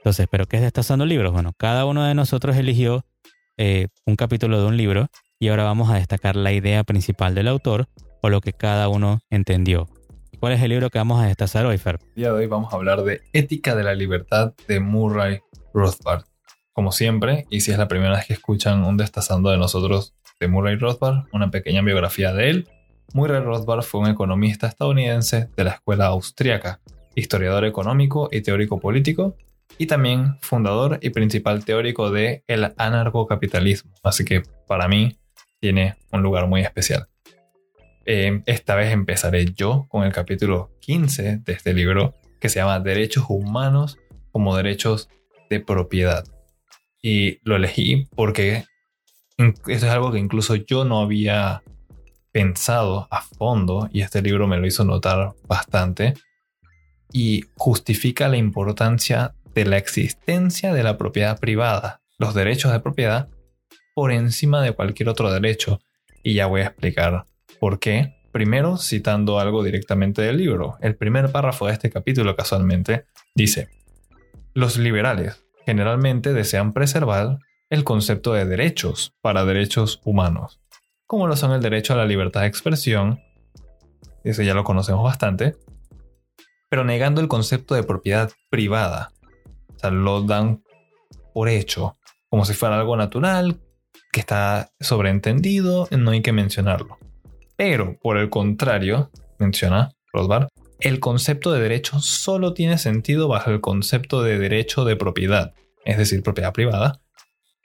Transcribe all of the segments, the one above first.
Entonces, ¿pero qué es Destazando Libros? Bueno, cada uno de nosotros eligió eh, un capítulo de un libro y ahora vamos a destacar la idea principal del autor o lo que cada uno entendió. ¿Cuál es el libro que vamos a destazar hoy, Fer? El día de hoy vamos a hablar de Ética de la Libertad de Murray Rothbard. Como siempre, y si es la primera vez que escuchan un destazando de nosotros de Murray Rothbard, una pequeña biografía de él. Murray Rothbard fue un economista estadounidense de la escuela austríaca, historiador económico y teórico político, y también fundador y principal teórico de el anarcocapitalismo. Así que para mí tiene un lugar muy especial. Eh, esta vez empezaré yo con el capítulo 15 de este libro que se llama Derechos Humanos como Derechos de Propiedad. Y lo elegí porque eso es algo que incluso yo no había pensado a fondo y este libro me lo hizo notar bastante y justifica la importancia de la existencia de la propiedad privada, los derechos de propiedad, por encima de cualquier otro derecho. Y ya voy a explicar por qué. Primero, citando algo directamente del libro. El primer párrafo de este capítulo, casualmente, dice, los liberales generalmente desean preservar el concepto de derechos para derechos humanos, como lo son el derecho a la libertad de expresión, ese ya lo conocemos bastante, pero negando el concepto de propiedad privada, sea, lo dan por hecho, como si fuera algo natural, que está sobreentendido, no hay que mencionarlo. Pero, por el contrario, menciona Rothbard, el concepto de derecho solo tiene sentido bajo el concepto de derecho de propiedad, es decir, propiedad privada,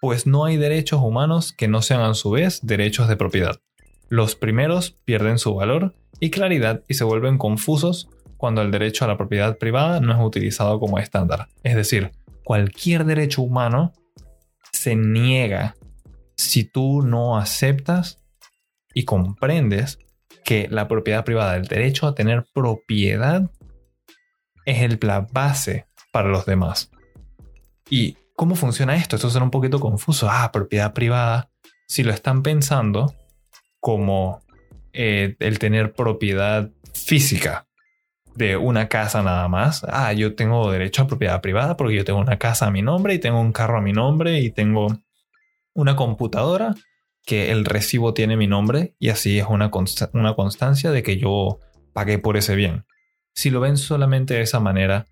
pues no hay derechos humanos que no sean a su vez derechos de propiedad. Los primeros pierden su valor y claridad y se vuelven confusos cuando el derecho a la propiedad privada no es utilizado como estándar. Es decir, cualquier derecho humano se niega si tú no aceptas y comprendes que la propiedad privada, el derecho a tener propiedad, es la base para los demás. ¿Y cómo funciona esto? Esto suena un poquito confuso. Ah, propiedad privada. Si lo están pensando como eh, el tener propiedad física, de una casa nada más. Ah, yo tengo derecho a propiedad privada porque yo tengo una casa a mi nombre y tengo un carro a mi nombre y tengo una computadora que el recibo tiene mi nombre y así es una, una constancia de que yo pagué por ese bien. Si lo ven solamente de esa manera,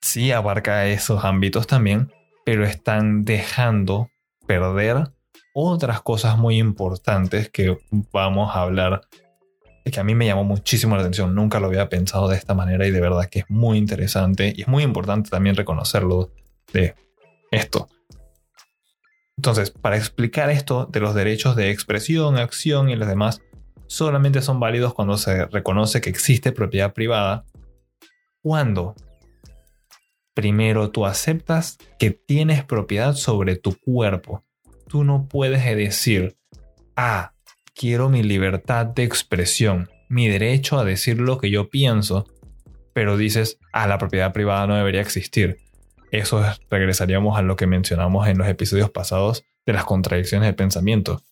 sí abarca esos ámbitos también, pero están dejando perder otras cosas muy importantes que vamos a hablar que a mí me llamó muchísimo la atención, nunca lo había pensado de esta manera y de verdad que es muy interesante y es muy importante también reconocerlo de esto. Entonces, para explicar esto de los derechos de expresión, acción y los demás, solamente son válidos cuando se reconoce que existe propiedad privada. Cuando primero tú aceptas que tienes propiedad sobre tu cuerpo. Tú no puedes decir, ah, quiero mi libertad de expresión, mi derecho a decir lo que yo pienso, pero dices, ah, la propiedad privada no debería existir. Eso regresaríamos a lo que mencionamos en los episodios pasados de las contradicciones de pensamiento.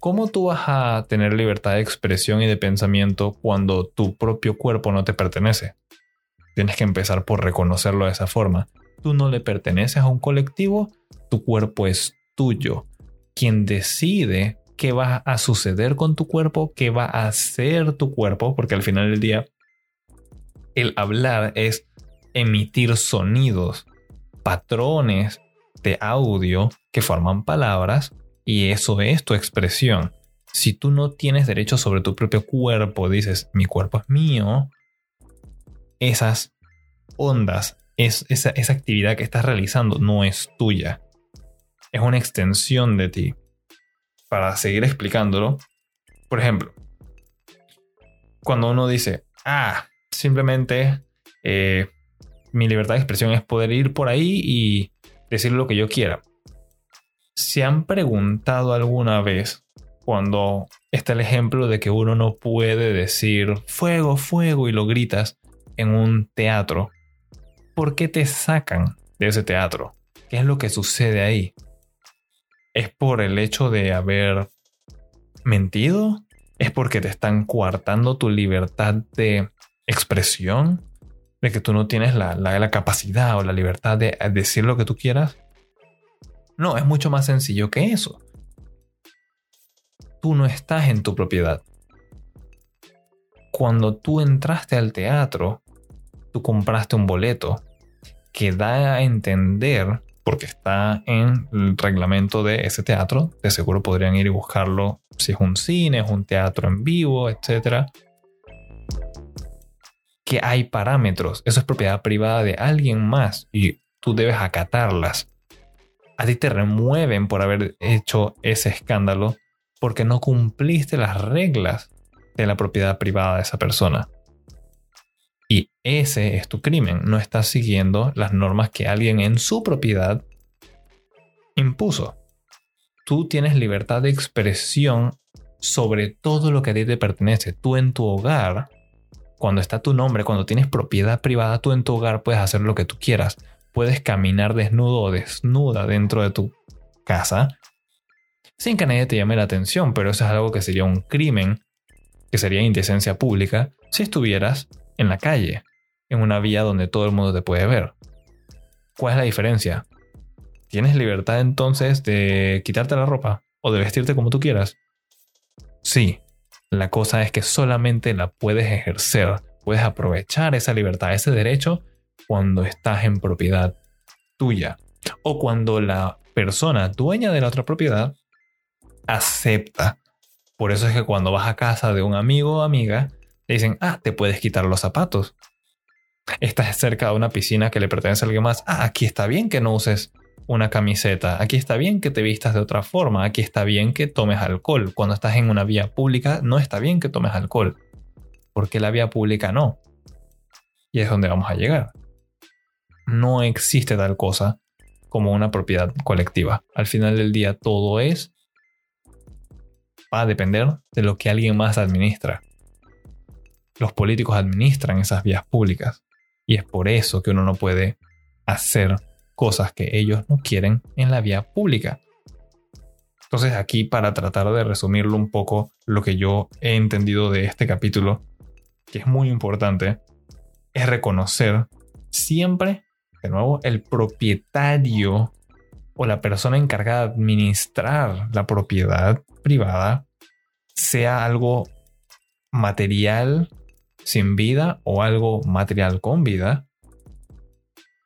¿Cómo tú vas a tener libertad de expresión y de pensamiento cuando tu propio cuerpo no te pertenece? Tienes que empezar por reconocerlo de esa forma. Tú no le perteneces a un colectivo, tu cuerpo es tuyo. Quien decide qué va a suceder con tu cuerpo, qué va a hacer tu cuerpo, porque al final del día el hablar es emitir sonidos, patrones de audio que forman palabras y eso es tu expresión. Si tú no tienes derecho sobre tu propio cuerpo, dices, mi cuerpo es mío, esas ondas, es, esa, esa actividad que estás realizando no es tuya. Es una extensión de ti para seguir explicándolo, por ejemplo, cuando uno dice, ah, simplemente eh, mi libertad de expresión es poder ir por ahí y decir lo que yo quiera. ¿Se han preguntado alguna vez cuando está el ejemplo de que uno no puede decir fuego, fuego y lo gritas en un teatro? ¿Por qué te sacan de ese teatro? ¿Qué es lo que sucede ahí? ¿Es por el hecho de haber mentido? ¿Es porque te están coartando tu libertad de expresión? ¿De que tú no tienes la, la capacidad o la libertad de decir lo que tú quieras? No, es mucho más sencillo que eso. Tú no estás en tu propiedad. Cuando tú entraste al teatro, tú compraste un boleto que da a entender, porque está en el reglamento de ese teatro, de seguro podrían ir y buscarlo si es un cine, es un teatro en vivo, etc. Que hay parámetros, eso es propiedad privada de alguien más y tú debes acatarlas a ti te remueven por haber hecho ese escándalo porque no cumpliste las reglas de la propiedad privada de esa persona. Ese es tu crimen. No estás siguiendo las normas que alguien en su propiedad impuso. Tú tienes libertad de expresión sobre todo lo que a ti te pertenece. Tú en tu hogar, cuando está tu nombre, cuando tienes propiedad privada, tú en tu hogar puedes hacer lo que tú quieras puedes caminar desnudo o desnuda dentro de tu casa sin que nadie te llame la atención, pero eso es algo que sería un crimen, que sería indecencia pública, si estuvieras en la calle, en una vía donde todo el mundo te puede ver. ¿Cuál es la diferencia? ¿Tienes libertad entonces de quitarte la ropa o de vestirte como tú quieras? Sí, la cosa es que solamente la puedes ejercer, puedes aprovechar esa libertad, ese derecho cuando estás en propiedad tuya o cuando la persona dueña de la otra propiedad acepta. Por eso es que cuando vas a casa de un amigo o amiga, te dicen, ah, te puedes quitar los zapatos. Estás cerca de una piscina que le pertenece a alguien más. Ah, aquí está bien que no uses una camiseta. Aquí está bien que te vistas de otra forma. Aquí está bien que tomes alcohol. Cuando estás en una vía pública, no está bien que tomes alcohol. Porque la vía pública no. Y es donde vamos a llegar no existe tal cosa como una propiedad colectiva. Al final del día todo es va a depender de lo que alguien más administra. Los políticos administran esas vías públicas y es por eso que uno no puede hacer cosas que ellos no quieren en la vía pública. Entonces aquí para tratar de resumirlo un poco lo que yo he entendido de este capítulo, que es muy importante, es reconocer siempre de nuevo, el propietario o la persona encargada de administrar la propiedad privada sea algo material sin vida o algo material con vida,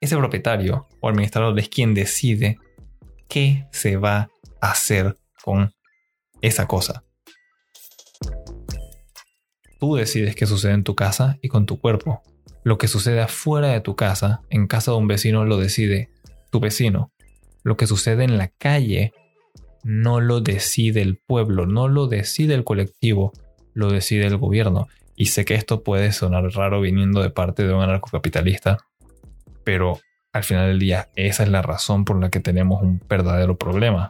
ese propietario o administrador es quien decide qué se va a hacer con esa cosa. Tú decides qué sucede en tu casa y con tu cuerpo. Lo que sucede afuera de tu casa, en casa de un vecino, lo decide tu vecino. Lo que sucede en la calle no lo decide el pueblo, no lo decide el colectivo, lo decide el gobierno. Y sé que esto puede sonar raro viniendo de parte de un anarcocapitalista, pero al final del día esa es la razón por la que tenemos un verdadero problema.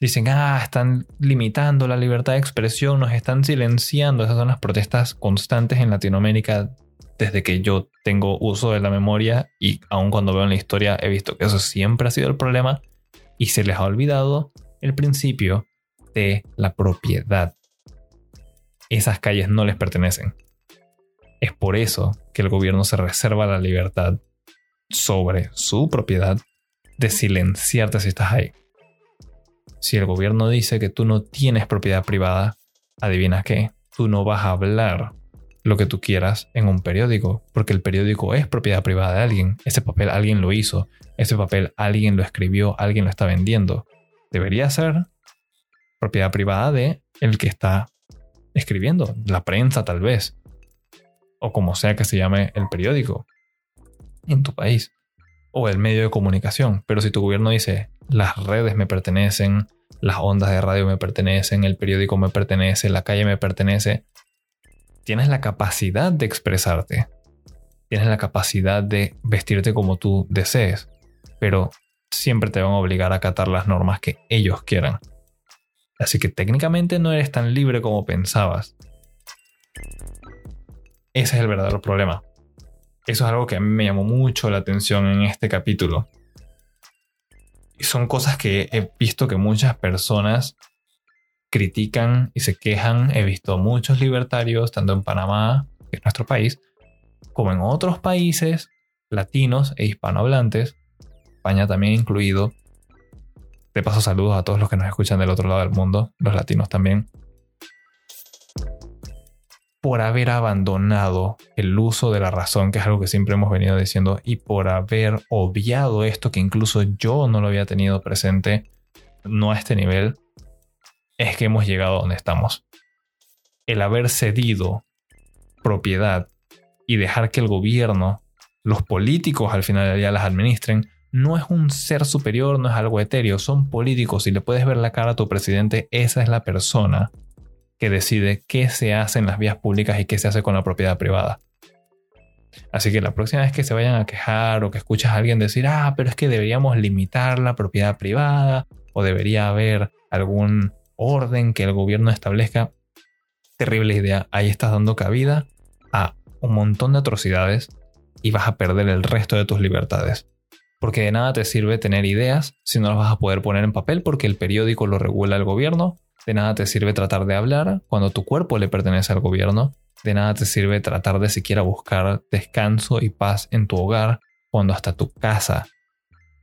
Dicen, ah, están limitando la libertad de expresión, nos están silenciando. Esas son las protestas constantes en Latinoamérica desde que yo tengo uso de la memoria y aun cuando veo en la historia he visto que eso siempre ha sido el problema y se les ha olvidado el principio de la propiedad. Esas calles no les pertenecen. Es por eso que el gobierno se reserva la libertad sobre su propiedad de silenciarte si estás ahí. Si el gobierno dice que tú no tienes propiedad privada, adivina qué, tú no vas a hablar lo que tú quieras en un periódico, porque el periódico es propiedad privada de alguien. Ese papel alguien lo hizo, ese papel alguien lo escribió, alguien lo está vendiendo. Debería ser propiedad privada de el que está escribiendo, la prensa tal vez, o como sea que se llame el periódico en tu país, o el medio de comunicación. Pero si tu gobierno dice, las redes me pertenecen, las ondas de radio me pertenecen, el periódico me pertenece, la calle me pertenece, tienes la capacidad de expresarte. tienes la capacidad de vestirte como tú desees, pero siempre te van a obligar a acatar las normas que ellos quieran. Así que técnicamente no eres tan libre como pensabas. Ese es el verdadero problema. Eso es algo que a mí me llamó mucho la atención en este capítulo. Y son cosas que he visto que muchas personas critican y se quejan. He visto muchos libertarios, tanto en Panamá, que es nuestro país, como en otros países latinos e hispanohablantes, España también incluido. De paso, saludos a todos los que nos escuchan del otro lado del mundo, los latinos también. Por haber abandonado el uso de la razón, que es algo que siempre hemos venido diciendo, y por haber obviado esto que incluso yo no lo había tenido presente, no a este nivel, es que hemos llegado a donde estamos. El haber cedido propiedad y dejar que el gobierno, los políticos al final del día las administren, no es un ser superior, no es algo etéreo, son políticos y le puedes ver la cara a tu presidente, esa es la persona que decide qué se hace en las vías públicas y qué se hace con la propiedad privada. Así que la próxima vez que se vayan a quejar o que escuchas a alguien decir, ah, pero es que deberíamos limitar la propiedad privada o debería haber algún orden que el gobierno establezca, terrible idea. Ahí estás dando cabida a un montón de atrocidades y vas a perder el resto de tus libertades. Porque de nada te sirve tener ideas si no las vas a poder poner en papel porque el periódico lo regula el gobierno. De nada te sirve tratar de hablar cuando tu cuerpo le pertenece al gobierno. De nada te sirve tratar de siquiera buscar descanso y paz en tu hogar cuando hasta tu casa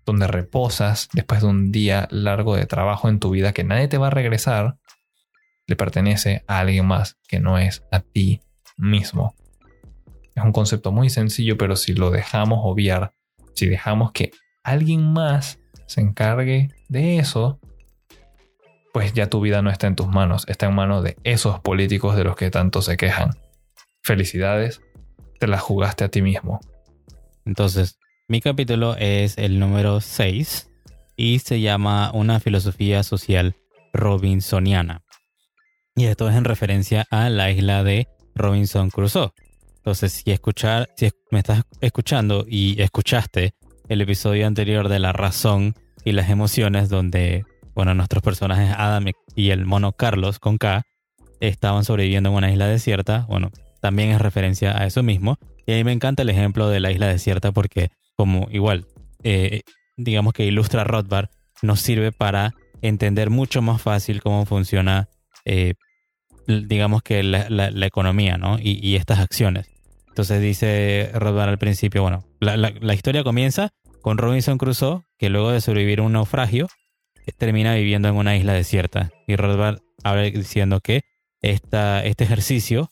donde reposas después de un día largo de trabajo en tu vida que nadie te va a regresar, le pertenece a alguien más que no es a ti mismo. Es un concepto muy sencillo, pero si lo dejamos obviar, si dejamos que alguien más se encargue de eso, pues ya tu vida no está en tus manos, está en manos de esos políticos de los que tanto se quejan. Felicidades, te la jugaste a ti mismo. Entonces, mi capítulo es el número 6 y se llama Una filosofía social robinsoniana. Y esto es en referencia a la isla de Robinson Crusoe. Entonces, si escuchar, si me estás escuchando y escuchaste el episodio anterior de la razón y las emociones, donde bueno, nuestros personajes Adam y el mono Carlos con K estaban sobreviviendo en una isla desierta, bueno, también es referencia a eso mismo. Y a mí me encanta el ejemplo de la isla desierta porque como igual, eh, digamos que ilustra Rothbard, nos sirve para entender mucho más fácil cómo funciona, eh, digamos que la, economía, ¿no? Y, estas acciones. Entonces dice Rothbard al principio, bueno, la, historia comienza con Robinson Crusoe, que luego de sobrevivir a un naufragio, eh, termina viviendo en una isla desierta. Y Rothbard habla diciendo que esta, este ejercicio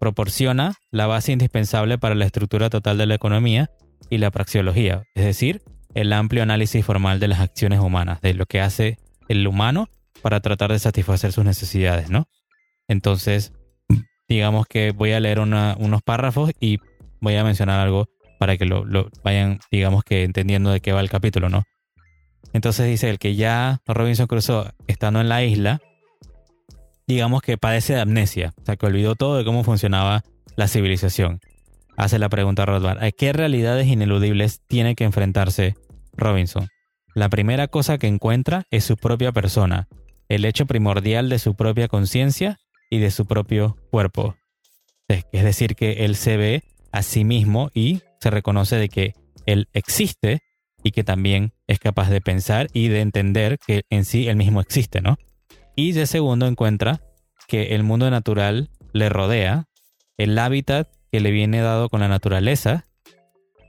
proporciona la base indispensable para la estructura total de la economía y la praxeología, es decir, el amplio análisis formal de las acciones humanas, de lo que hace el humano para tratar de satisfacer sus necesidades, ¿no? Entonces, digamos que voy a leer unos párrafos y voy a mencionar algo para que lo, vayan, digamos que entendiendo de qué va el capítulo, ¿no? Entonces dice el que ya Robinson Crusoe, estando en la isla, digamos que padece de amnesia, o sea, que olvidó todo de cómo funcionaba la civilización. Hace la pregunta Rothbard, ¿a qué realidades ineludibles tiene que enfrentarse Robinson? La primera cosa que encuentra es su propia persona, el hecho primordial de su propia conciencia y de su propio cuerpo. Es decir, que él se ve a sí mismo y se reconoce de que él existe y que también es capaz de pensar y de entender que en sí él mismo existe, ¿no? Y de segundo encuentra que el mundo natural le rodea, el hábitat que le viene dado con la naturaleza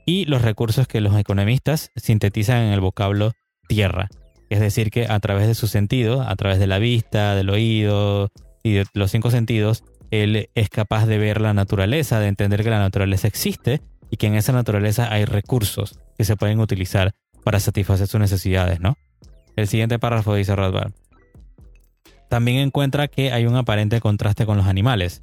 y los recursos que los economistas sintetizan en el vocablo tierra. Es decir, que a través de su sentido, a través de la vista, del oído y de los cinco sentidos, él es capaz de ver la naturaleza, de entender que la naturaleza existe y que en esa naturaleza hay recursos que se pueden utilizar para satisfacer sus necesidades, ¿no? El siguiente párrafo dice Rothbard. También encuentra que hay un aparente contraste con los animales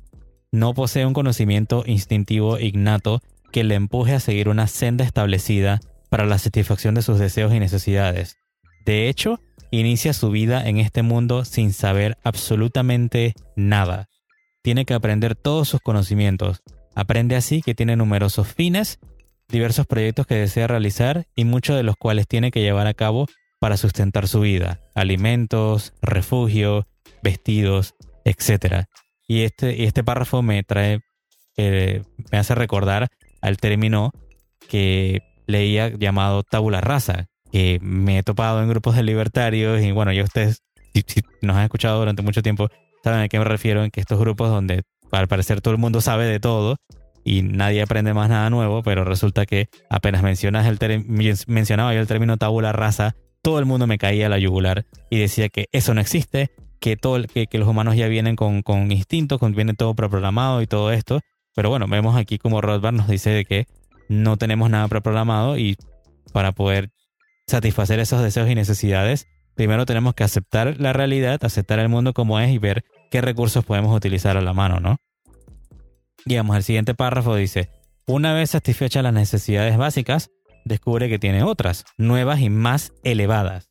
no posee un conocimiento instintivo innato que le empuje a seguir una senda establecida para la satisfacción de sus deseos y necesidades. De hecho, inicia su vida en este mundo sin saber absolutamente nada. Tiene que aprender todos sus conocimientos, Aprende así que tiene numerosos fines, diversos proyectos que desea realizar y muchos de los cuales tiene que llevar a cabo para sustentar su vida, alimentos, refugio, vestidos, etc. Y este, y este párrafo me trae, eh, me hace recordar al término que leía llamado tabula rasa, que me he topado en grupos de libertarios y bueno, ya ustedes, si, nos han escuchado durante mucho tiempo, saben a qué me refiero, en que estos grupos donde al parecer todo el mundo sabe de todo y nadie aprende más nada nuevo, pero resulta que apenas mencionas el mencionaba yo el término tabula rasa, todo el mundo me caía a la yugular y decía que eso no existe, que, todo, que, que los humanos ya vienen con, con instintos, con, viene todo preprogramado y todo esto. Pero bueno, vemos aquí como Rothbard nos dice de que no tenemos nada preprogramado y para poder satisfacer esos deseos y necesidades, primero tenemos que aceptar la realidad, aceptar el mundo como es y ver qué recursos podemos utilizar a la mano, ¿no? Y vamos, el siguiente párrafo dice, una vez satisfechas las necesidades básicas, descubre que tiene otras, nuevas y más elevadas.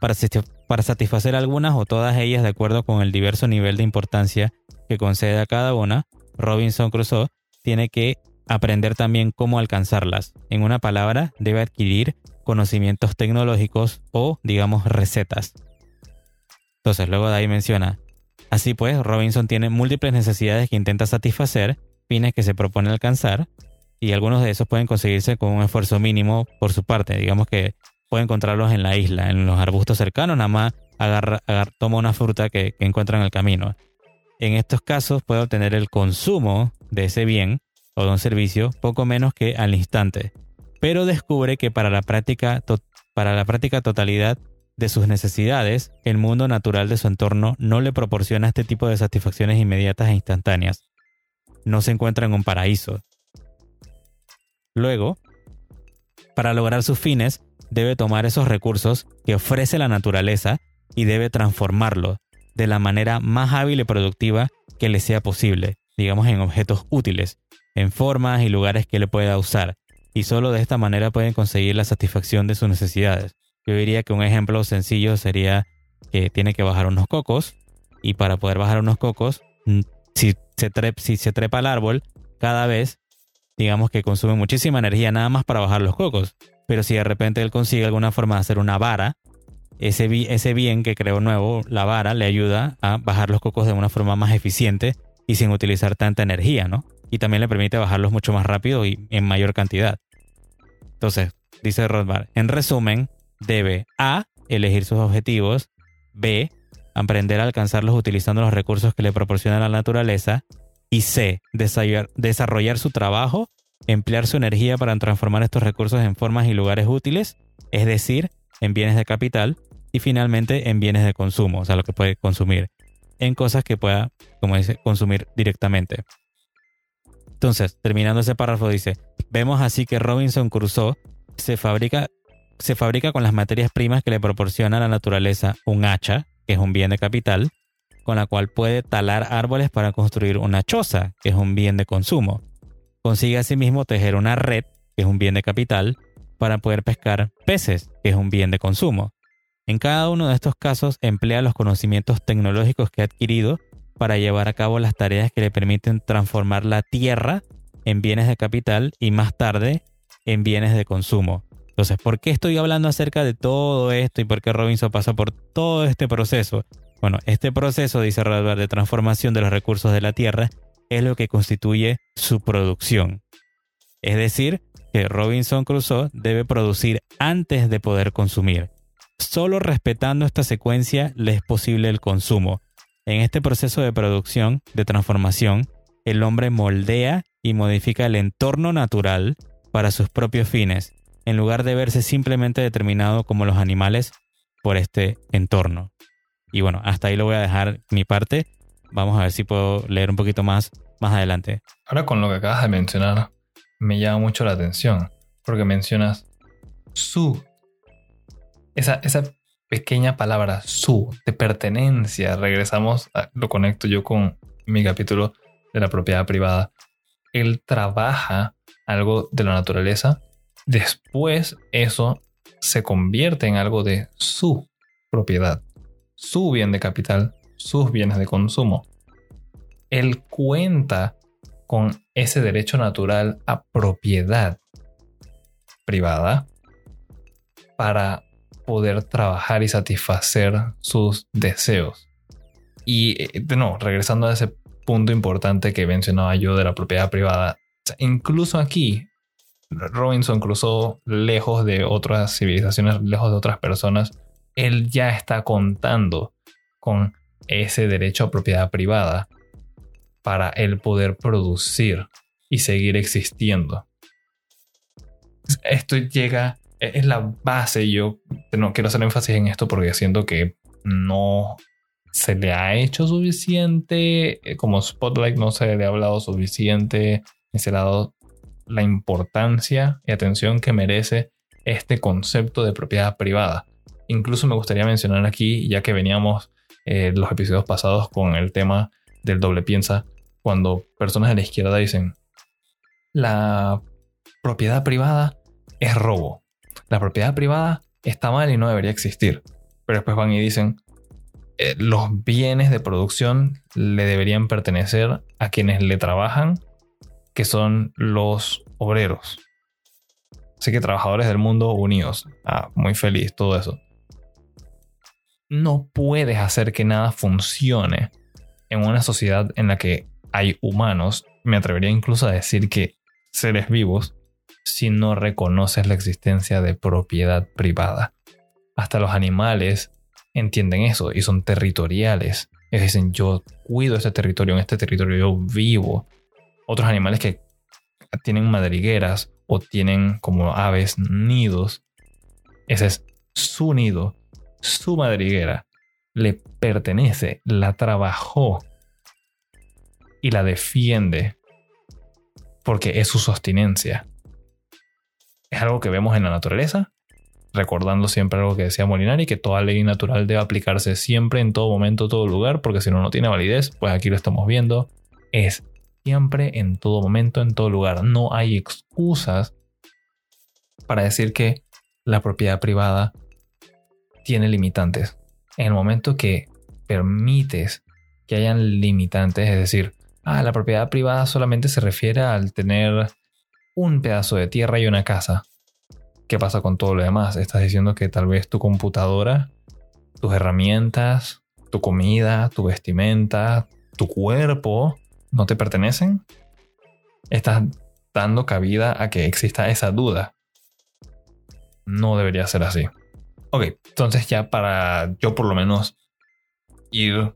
Para satisfacer algunas o todas ellas de acuerdo con el diverso nivel de importancia que concede a cada una, Robinson Crusoe tiene que aprender también cómo alcanzarlas. En una palabra, debe adquirir conocimientos tecnológicos o, digamos, recetas. Entonces, luego de ahí menciona, así pues, Robinson tiene múltiples necesidades que intenta satisfacer, fines que se propone alcanzar, y algunos de esos pueden conseguirse con un esfuerzo mínimo por su parte. Digamos que puede encontrarlos en la isla, en los arbustos cercanos, nada más agarra, toma una fruta que, que encuentra en el camino. En estos casos puede obtener el consumo de ese bien o de un servicio poco menos que al instante, pero descubre que para la práctica, para la práctica totalidad de sus necesidades, el mundo natural de su entorno no le proporciona este tipo de satisfacciones inmediatas e instantáneas. No se encuentra en un paraíso. Luego, para lograr sus fines, debe tomar esos recursos que ofrece la naturaleza y debe transformarlos de la manera más hábil y productiva que le sea posible, digamos en objetos útiles, en formas y lugares que le pueda usar, y solo de esta manera pueden conseguir la satisfacción de sus necesidades. Yo diría que un ejemplo sencillo sería que tiene que bajar unos cocos y para poder bajar unos cocos, mm, si se, trepa, si árbol, cada vez, digamos que consume muchísima energía nada más para bajar los cocos. Pero si de repente él consigue alguna forma de hacer una vara, ese, ese bien que creó nuevo, la vara, le ayuda a bajar los cocos de una forma más eficiente y sin utilizar tanta energía, ¿no? Y también le permite bajarlos mucho más rápido y en mayor cantidad. Entonces, dice Rothbard, en resumen, debe A. elegir sus objetivos, B. aprender a alcanzarlos utilizando los recursos que le proporciona la naturaleza y C. desarrollar su trabajo, emplear su energía para transformar estos recursos en formas y lugares útiles, es decir, en bienes de capital y finalmente en bienes de consumo, o sea, lo que puede consumir, en cosas que pueda, como dice, consumir directamente. Entonces, terminando ese párrafo, dice, vemos así que Robinson Crusoe se fabrica, se fabrica con las materias primas que le proporciona la naturaleza un hacha, que es un bien de capital, con la cual puede talar árboles para construir una choza, que es un bien de consumo. Consigue asimismo tejer una red, que es un bien de capital, para poder pescar peces, que es un bien de consumo. En cada uno de estos casos emplea los conocimientos tecnológicos que ha adquirido para llevar a cabo las tareas que le permiten transformar la tierra en bienes de capital y más tarde en bienes de consumo. Entonces, ¿por qué estoy hablando acerca de todo esto y por qué Robinson pasa por todo este proceso? Bueno, este proceso, dice Radar, de transformación de los recursos de la tierra es lo que constituye su producción. Es decir, que Robinson Crusoe debe producir antes de poder consumir. Solo respetando esta secuencia le es posible el consumo. En este proceso de producción, de transformación, el hombre moldea y modifica el entorno natural para sus propios fines, en lugar de verse simplemente determinado como los animales por este entorno. Y bueno, hasta ahí lo voy a dejar mi parte. Vamos a ver si puedo leer un poquito más más adelante. Ahora con lo que acabas de mencionar, me llama mucho la atención, porque mencionas su. Esa, esa pequeña palabra su, de pertenencia. Regresamos, lo conecto yo con mi capítulo de la propiedad privada. Él trabaja algo de la naturaleza, después eso se convierte en algo de su propiedad, su bien de capital, sus bienes de consumo. Él cuenta con ese derecho natural a propiedad privada para poder trabajar y satisfacer sus deseos. Y eh, de no, regresando a ese punto importante que mencionaba yo de la propiedad privada, incluso aquí Robinson cruzó lejos de otras civilizaciones, lejos de otras personas, él ya está contando con ese derecho a propiedad privada para él poder producir y seguir existiendo. Esto llega, es la base, yo no quiero hacer énfasis en esto porque siento que no se le ha hecho suficiente, eh, como Spotlight no se le ha hablado suficiente, ni se le ha dado la importancia y atención que merece este concepto de propiedad privada. Incluso me gustaría mencionar aquí, ya que veníamos eh, los episodios pasados con el tema del doble piensa, cuando personas de la izquierda dicen, la propiedad privada es robo, la propiedad privada está mal y no debería existir. Pero después van y dicen, eh, los bienes de producción le deberían pertenecer a quienes le trabajan que son los obreros. Así que trabajadores del mundo unidos. Ah, muy feliz, todo eso. No puedes hacer que nada funcione en una sociedad en la que hay humanos, me atrevería incluso a decir que seres vivos, si no reconoces la existencia de propiedad privada. Hasta los animales entienden eso y son territoriales. Ellos dicen, yo cuido este territorio, en este territorio yo vivo otros animales que tienen madrigueras o tienen como aves nidos. Ese es su nido, su madriguera. Le pertenece, la trabajó y la defiende porque es su sostinencia. Es algo que vemos en la naturaleza, recordando siempre algo que decía Molinari, que toda ley natural debe aplicarse siempre, en todo momento, todo lugar, porque si no, no tiene validez, pues aquí lo estamos viendo. Es siempre, en todo momento, en todo lugar. No hay excusas para decir que la propiedad privada tiene limitantes. En el momento que permites que hayan limitantes, es decir, ah, la propiedad privada solamente se refiere al tener un pedazo de tierra y una casa. ¿Qué pasa con todo lo demás? Estás diciendo que tal vez tu computadora, tus herramientas, tu comida, tu vestimenta, tu cuerpo no te pertenecen, estás dando cabida a que exista esa duda. No debería ser así. Ok, entonces ya para yo por lo menos ir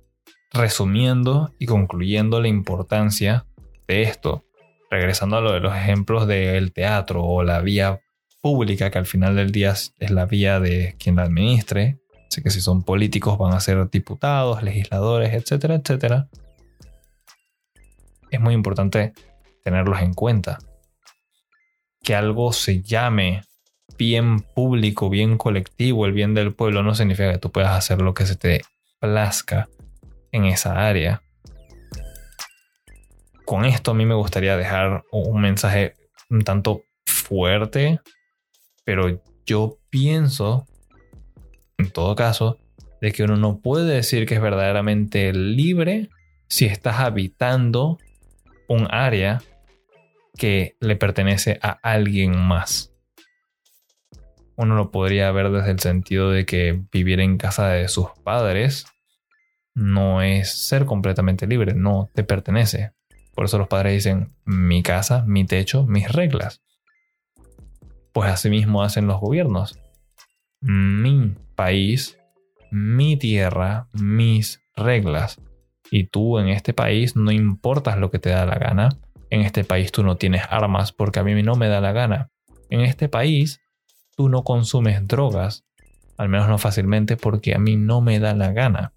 resumiendo y concluyendo la importancia de esto, regresando a lo de los ejemplos del teatro o la vía pública, que al final del día es la vía de quien la administre, así que si son políticos van a ser diputados, legisladores, etcétera, etcétera es muy importante tenerlos en cuenta. Que algo se llame bien público, bien colectivo, el bien del pueblo, no significa que tú puedas hacer lo que se te plazca en esa área. Con esto a mí me gustaría dejar un mensaje un tanto fuerte, pero yo pienso, en todo caso, de que uno no puede decir que es verdaderamente libre si estás habitando un área que le pertenece a alguien más. Uno lo podría ver desde el sentido de que vivir en casa de sus padres no es ser completamente libre, no te pertenece. Por eso los padres dicen mi casa, mi techo, mis reglas. Pues asimismo hacen los gobiernos. Mi país, mi tierra, mis reglas. Y tú en este país no importas lo que te da la gana. En este país tú no tienes armas porque a mí no me da la gana. En este país tú no consumes drogas, al menos no fácilmente porque a mí no me da la gana.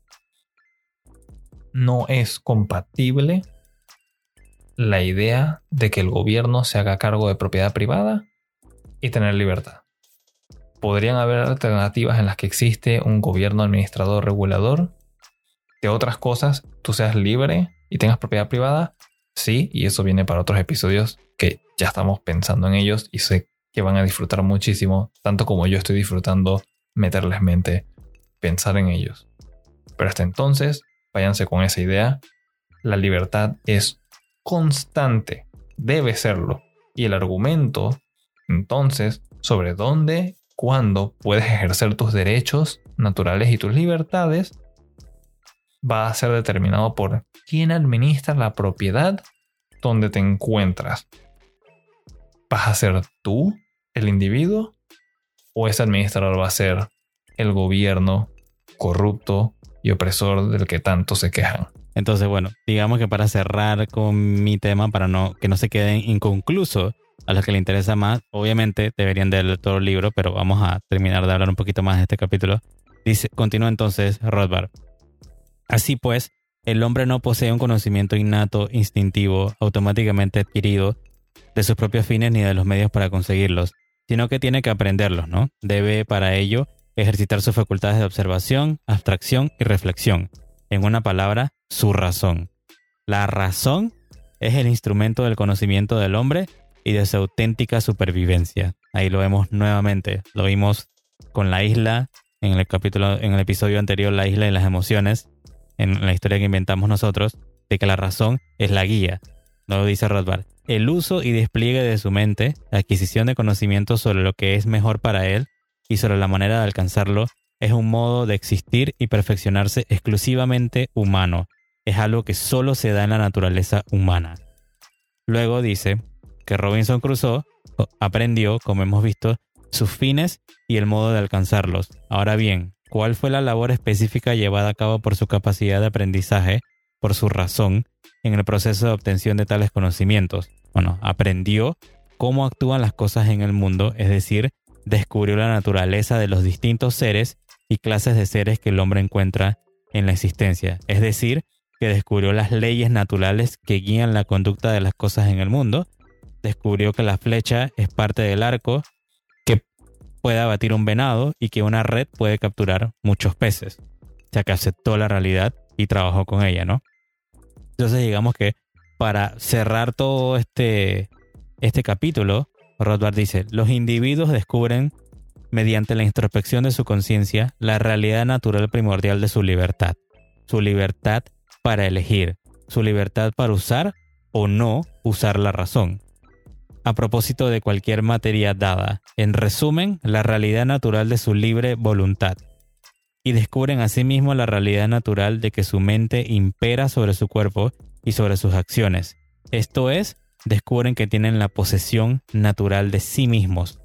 No es compatible la idea de que el gobierno se haga cargo de propiedad privada y tener libertad. Podrían haber alternativas en las que existe un gobierno administrador regulador de otras cosas tú seas libre y tengas propiedad privada, sí, y eso viene para otros episodios que ya estamos pensando en ellos y sé que van a disfrutar muchísimo, tanto como yo estoy disfrutando meterles mente, pensar en ellos. Pero hasta entonces, váyanse con esa idea, la libertad es constante. Debe serlo. Y el argumento, entonces, sobre dónde, cuándo puedes ejercer tus derechos naturales y tus libertades, va a ser determinado por quién administra la propiedad donde te encuentras. ¿Vas a ser tú, el individuo? ¿O ese administrador va a ser el gobierno corrupto y opresor del que tanto se quejan? Entonces, bueno, digamos que para cerrar con mi tema, para no, que no se queden inconcluso a los que le interesa más, obviamente deberían de leer todo el libro, pero vamos a terminar de hablar un poquito más de este capítulo. Dice, continúa entonces Rothbard. Así pues, el hombre no posee un conocimiento innato, instintivo, automáticamente adquirido de sus propios fines ni de los medios para conseguirlos, sino que tiene que aprenderlos, ¿no? Debe para ello ejercitar sus facultades de observación, abstracción y reflexión. En una palabra, su razón. La razón es el instrumento del conocimiento del hombre y de su auténtica supervivencia. Ahí lo vemos nuevamente. Lo vimos con la isla en el capítulo, en el episodio anterior, la isla y las emociones en la historia que inventamos nosotros, de que la razón es la guía. No lo dice Rothbard. El uso y despliegue de su mente, la adquisición de conocimiento sobre lo que es mejor para él y sobre la manera de alcanzarlo, es un modo de existir y perfeccionarse exclusivamente humano. Es algo que solo se da en la naturaleza humana. Luego dice que Robinson Crusoe aprendió, como hemos visto, sus fines y el modo de alcanzarlos. Ahora bien, cuál fue la labor específica llevada a cabo por su capacidad de aprendizaje, por su razón, en el proceso de obtención de tales conocimientos. Bueno, aprendió cómo actúan las cosas en el mundo, es decir, descubrió la naturaleza de los distintos seres y clases de seres que el hombre encuentra en la existencia, es decir, que descubrió las leyes naturales que guían la conducta de las cosas en el mundo, descubrió que la flecha es parte del arco puede abatir un venado y que una red puede capturar muchos peces. O sea que aceptó la realidad y trabajó con ella, ¿no? Entonces digamos que para cerrar todo este, este capítulo, Rothbard dice, los individuos descubren mediante la introspección de su conciencia la realidad natural primordial de su libertad, su libertad para elegir, su libertad para usar o no usar la razón, a propósito de cualquier materia dada, en resumen, la realidad natural de su libre voluntad. Y descubren asimismo la realidad natural de que su mente impera sobre su cuerpo y sobre sus acciones. Esto es, descubren que tienen la posesión natural de sí mismos.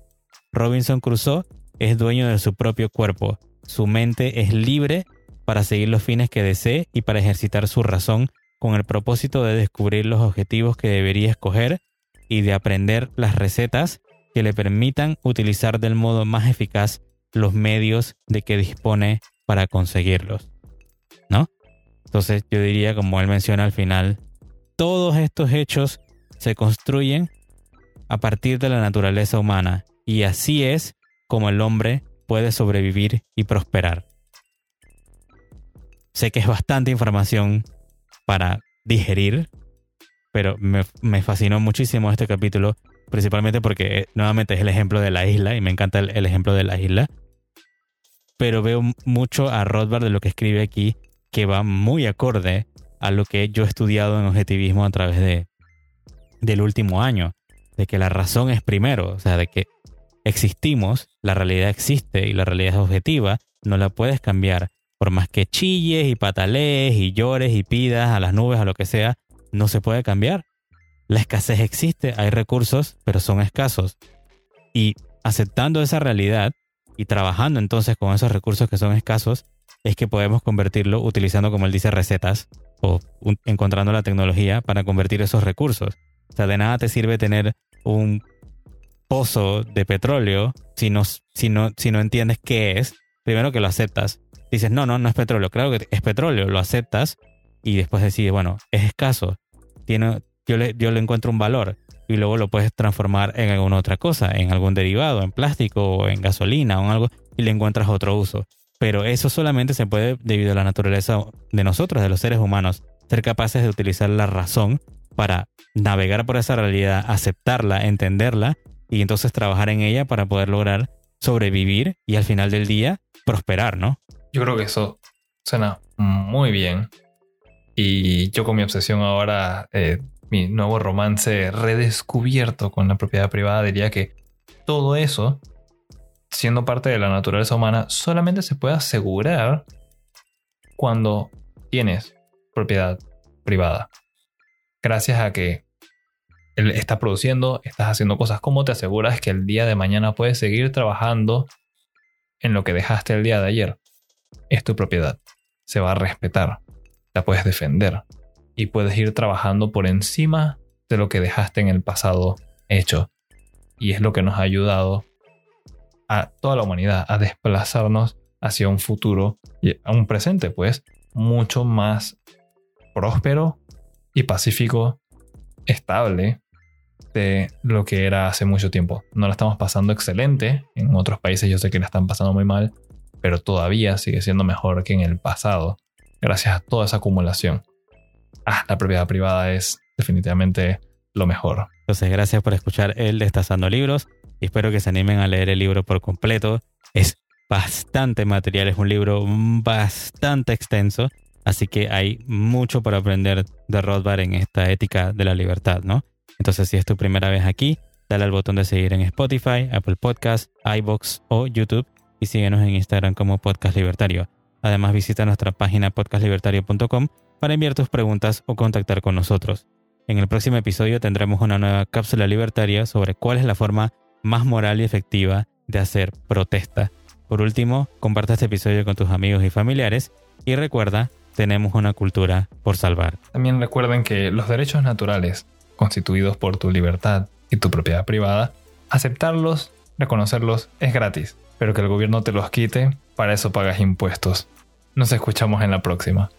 Robinson Crusoe es dueño de su propio cuerpo, su mente es libre para seguir los fines que desee y para ejercitar su razón con el propósito de descubrir los objetivos que debería escoger y de aprender las recetas que le permitan utilizar del modo más eficaz los medios de que dispone para conseguirlos. ¿No? Entonces yo diría, como él menciona al final, todos estos hechos se construyen a partir de la naturaleza humana y así es como el hombre puede sobrevivir y prosperar. Sé que es bastante información para digerir, pero me, fascinó muchísimo este capítulo, principalmente porque eh, nuevamente es el ejemplo de la isla y me encanta el, ejemplo de la isla. Pero veo mucho a Rothbard de lo que escribe aquí que va muy acorde a lo que yo he estudiado en objetivismo a través de, del último año, de que la razón es primero, o sea, de que existimos, la realidad existe y la realidad es objetiva, no la puedes cambiar. Por más que chilles y patalees y llores y pidas a las nubes, a lo que sea, no se puede cambiar. La escasez existe, hay recursos, pero son escasos. Y aceptando esa realidad y trabajando entonces con esos recursos que son escasos, es que podemos convertirlo utilizando, como él dice, recetas o encontrando la tecnología para convertir esos recursos. O sea, de nada te sirve tener un pozo de petróleo si no, si no, si no entiendes qué es. Primero que lo aceptas. Dices, no, no, no es petróleo. Claro que es petróleo, lo aceptas y después decides, bueno, es escaso tiene, yo, le, yo le encuentro un valor y luego lo puedes transformar en alguna otra cosa, en algún derivado, en plástico o en gasolina o en algo y le encuentras otro uso. Pero eso solamente se puede debido a la naturaleza de nosotros, de los seres humanos, ser capaces de utilizar la razón para navegar por esa realidad, aceptarla, entenderla y entonces trabajar en ella para poder lograr sobrevivir y al final del día prosperar, ¿no? Yo creo que eso suena muy bien y yo con mi obsesión ahora, eh, mi nuevo romance redescubierto con la propiedad privada, diría que todo eso, siendo parte de la naturaleza humana, solamente se puede asegurar cuando tienes propiedad privada. Gracias a que él está produciendo, estás haciendo cosas, ¿cómo te aseguras que el día de mañana puedes seguir trabajando en lo que dejaste el día de ayer? Es tu propiedad. Se va a respetar. La puedes defender. Y puedes ir trabajando por encima de lo que dejaste en el pasado hecho. Y es lo que nos ha ayudado a toda la humanidad a desplazarnos hacia un futuro y a un presente, pues, mucho más próspero y pacífico, estable de lo que era hace mucho tiempo. No la estamos pasando excelente, en otros países yo sé que la están pasando muy mal, pero todavía sigue siendo mejor que en el pasado, gracias a toda esa acumulación. Ah, la propiedad privada es definitivamente lo mejor. Entonces, gracias por escuchar el Destazando Libros y espero que se animen a leer el libro por completo. Es bastante material, es un libro bastante extenso, así que hay mucho para aprender de Rothbard en esta ética de la libertad, ¿no? Entonces, si es tu primera vez aquí, dale al botón de seguir en Spotify, Apple Podcasts, iBox o YouTube y síguenos en Instagram como Podcast Libertario. Además, visita nuestra página podcastlibertario.com para enviar tus preguntas o contactar con nosotros. En el próximo episodio tendremos una nueva cápsula libertaria sobre cuál es la forma más moral y efectiva de hacer protesta. Por último, comparte este episodio con tus amigos y familiares y recuerda, tenemos una cultura por salvar. También recuerden que los derechos naturales constituidos por tu libertad y tu propiedad privada, aceptarlos, reconocerlos es gratis, pero que el gobierno te los quite, para eso pagas impuestos. Nos escuchamos en la próxima.